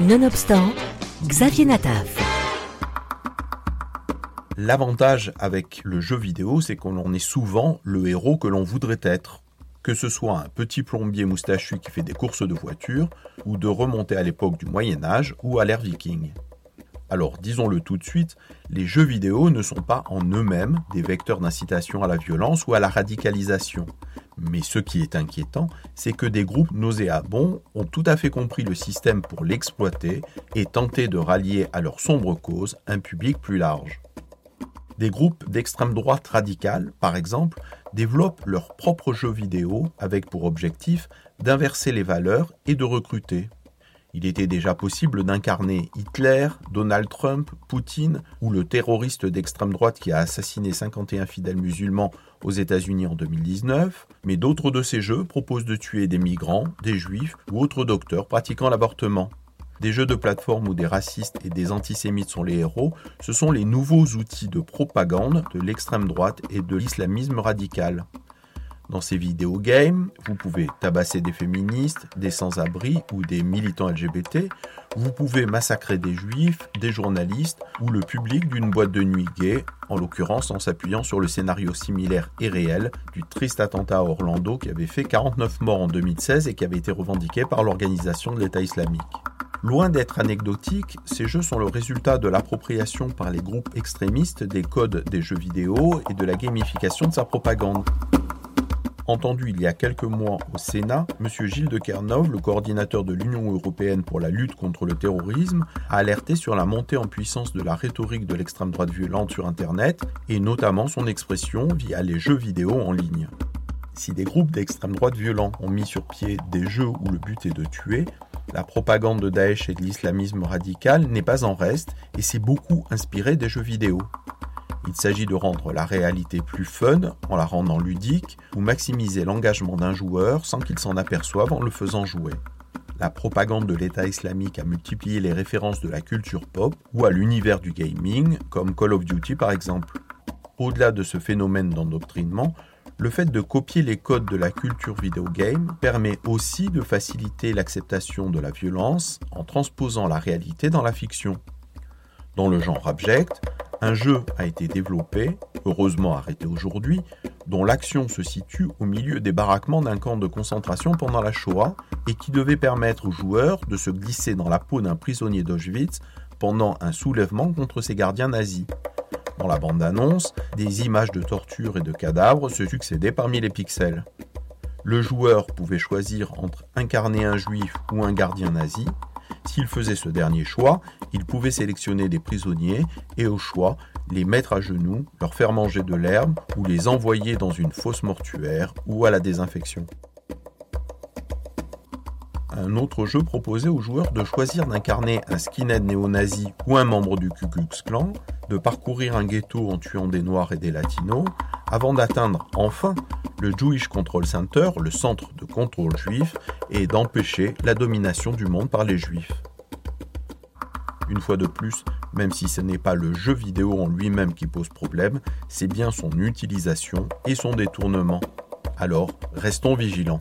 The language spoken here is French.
Nonobstant, Xavier Nataf. L'avantage avec le jeu vidéo, c'est qu'on en est souvent le héros que l'on voudrait être. Que ce soit un petit plombier moustachu qui fait des courses de voiture, ou de remonter à l'époque du Moyen Âge ou à l'ère viking. Alors disons-le tout de suite, les jeux vidéo ne sont pas en eux-mêmes des vecteurs d'incitation à la violence ou à la radicalisation. Mais ce qui est inquiétant, c'est que des groupes nauséabonds ont tout à fait compris le système pour l'exploiter et tenté de rallier à leur sombre cause un public plus large. Des groupes d'extrême droite radicale, par exemple, développent leurs propres jeux vidéo avec pour objectif d'inverser les valeurs et de recruter. Il était déjà possible d'incarner Hitler, Donald Trump, Poutine ou le terroriste d'extrême droite qui a assassiné 51 fidèles musulmans aux États-Unis en 2019, mais d'autres de ces jeux proposent de tuer des migrants, des juifs ou autres docteurs pratiquant l'avortement. Des jeux de plateforme où des racistes et des antisémites sont les héros, ce sont les nouveaux outils de propagande de l'extrême droite et de l'islamisme radical. Dans ces vidéos games, vous pouvez tabasser des féministes, des sans-abri ou des militants LGBT. Vous pouvez massacrer des juifs, des journalistes ou le public d'une boîte de nuit gay, en l'occurrence en s'appuyant sur le scénario similaire et réel du triste attentat à Orlando qui avait fait 49 morts en 2016 et qui avait été revendiqué par l'organisation de l'État islamique. Loin d'être anecdotiques, ces jeux sont le résultat de l'appropriation par les groupes extrémistes des codes des jeux vidéo et de la gamification de sa propagande. Entendu il y a quelques mois au Sénat, M. Gilles de Kernov, le coordinateur de l'Union européenne pour la lutte contre le terrorisme, a alerté sur la montée en puissance de la rhétorique de l'extrême droite violente sur Internet et notamment son expression via les jeux vidéo en ligne. Si des groupes d'extrême droite violents ont mis sur pied des jeux où le but est de tuer, la propagande de Daesh et de l'islamisme radical n'est pas en reste et s'est beaucoup inspirée des jeux vidéo. Il s'agit de rendre la réalité plus fun en la rendant ludique ou maximiser l'engagement d'un joueur sans qu'il s'en aperçoive en le faisant jouer. La propagande de l'État islamique a multiplié les références de la culture pop ou à l'univers du gaming, comme Call of Duty par exemple. Au-delà de ce phénomène d'endoctrinement, le fait de copier les codes de la culture vidéo game permet aussi de faciliter l'acceptation de la violence en transposant la réalité dans la fiction. Dans le genre abject, un jeu a été développé, heureusement arrêté aujourd'hui, dont l'action se situe au milieu des baraquements d'un camp de concentration pendant la Shoah et qui devait permettre aux joueurs de se glisser dans la peau d'un prisonnier d'Auschwitz pendant un soulèvement contre ses gardiens nazis. Dans la bande-annonce, des images de torture et de cadavres se succédaient parmi les pixels. Le joueur pouvait choisir entre incarner un juif ou un gardien nazi, s'il faisait ce dernier choix, il pouvait sélectionner des prisonniers et au choix les mettre à genoux, leur faire manger de l'herbe ou les envoyer dans une fosse mortuaire ou à la désinfection. Un autre jeu proposait aux joueurs de choisir d'incarner un skinhead néo-nazi ou un membre du Ku Klux Klan, de parcourir un ghetto en tuant des noirs et des latinos, avant d'atteindre enfin le Jewish Control Center, le centre de contrôle juif, et d'empêcher la domination du monde par les juifs. Une fois de plus, même si ce n'est pas le jeu vidéo en lui-même qui pose problème, c'est bien son utilisation et son détournement. Alors, restons vigilants.